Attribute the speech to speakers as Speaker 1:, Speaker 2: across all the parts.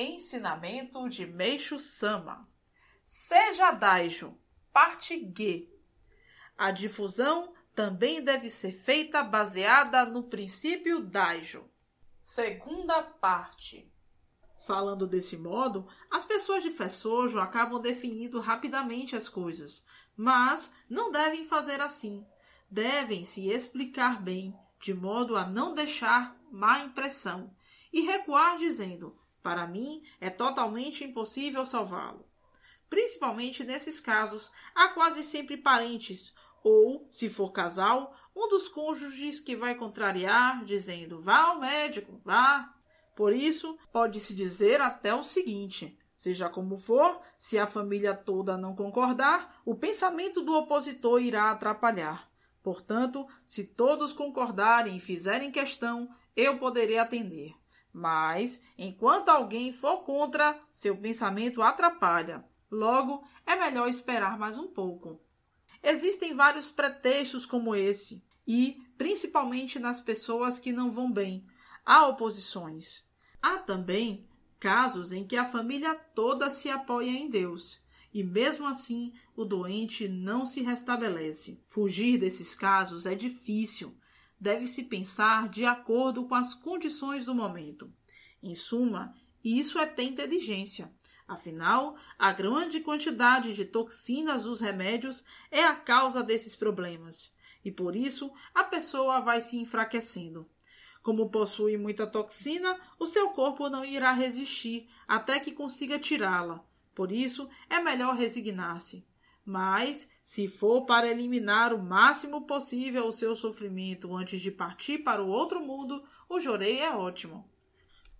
Speaker 1: Ensinamento de Meixo Sama. Seja Daijo, parte G. A difusão também deve ser feita baseada no princípio Daijo. Segunda parte. Falando desse modo, as pessoas de fé sojo acabam definindo rapidamente as coisas, mas não devem fazer assim. Devem se explicar bem, de modo a não deixar má impressão, e recuar dizendo: Para mim é totalmente impossível salvá-lo. Principalmente nesses casos, há quase sempre parentes, ou, se for casal, um dos cônjuges que vai contrariar, dizendo: Vá ao médico, vá. Por isso, pode-se dizer até o seguinte: Seja como for, se a família toda não concordar, o pensamento do opositor irá atrapalhar. Portanto, se todos concordarem e fizerem questão, eu poderei atender. Mas, enquanto alguém for contra, seu pensamento atrapalha. Logo, é melhor esperar mais um pouco. Existem vários pretextos como esse, e, principalmente nas pessoas que não vão bem, há oposições. Há também casos em que a família toda se apoia em Deus e mesmo assim o doente não se restabelece. Fugir desses casos é difícil. Deve-se pensar de acordo com as condições do momento. Em suma, isso é ter inteligência. Afinal, a grande quantidade de toxinas dos remédios é a causa desses problemas. E por isso a pessoa vai se enfraquecendo. Como possui muita toxina, o seu corpo não irá resistir até que consiga tirá-la. Por isso, é melhor resignar-se. Mas, se for para eliminar o máximo possível o seu sofrimento antes de partir para o outro mundo, o jorei é ótimo.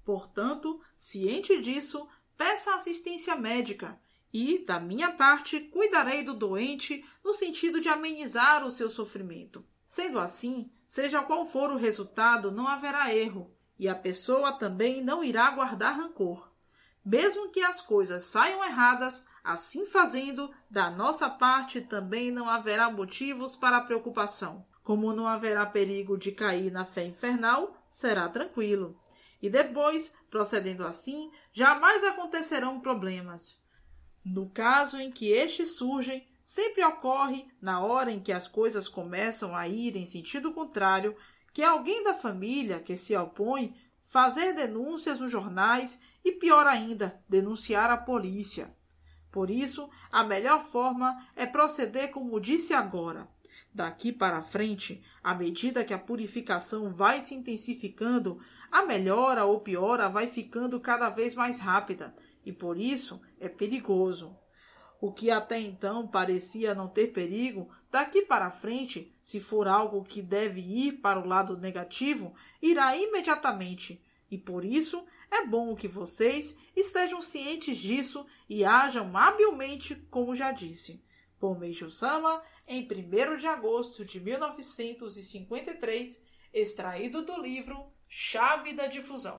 Speaker 1: Portanto, ciente disso, peça assistência médica e, da minha parte, cuidarei do doente no sentido de amenizar o seu sofrimento. Sendo assim, seja qual for o resultado, não haverá erro, e a pessoa também não irá guardar rancor. Mesmo que as coisas saiam erradas, assim fazendo, da nossa parte também não haverá motivos para preocupação. Como não haverá perigo de cair na fé infernal, será tranquilo. E depois, procedendo assim, jamais acontecerão problemas. No caso em que estes surgem, sempre ocorre, na hora em que as coisas começam a ir em sentido contrário, que alguém da família que se opõe fazer denúncias nos jornais e, pior ainda, denunciar a polícia. Por isso, a melhor forma é proceder como disse agora. Daqui para frente, à medida que a purificação vai se intensificando, a melhora ou piora vai ficando cada vez mais rápida e por isso é perigoso. O que até então parecia não ter perigo, daqui para frente, se for algo que deve ir para o lado negativo, irá imediatamente. E por isso é bom que vocês estejam cientes disso e ajam habilmente, como já disse. Meishu Sama, em 1 de agosto de 1953, extraído do livro Chave da Difusão.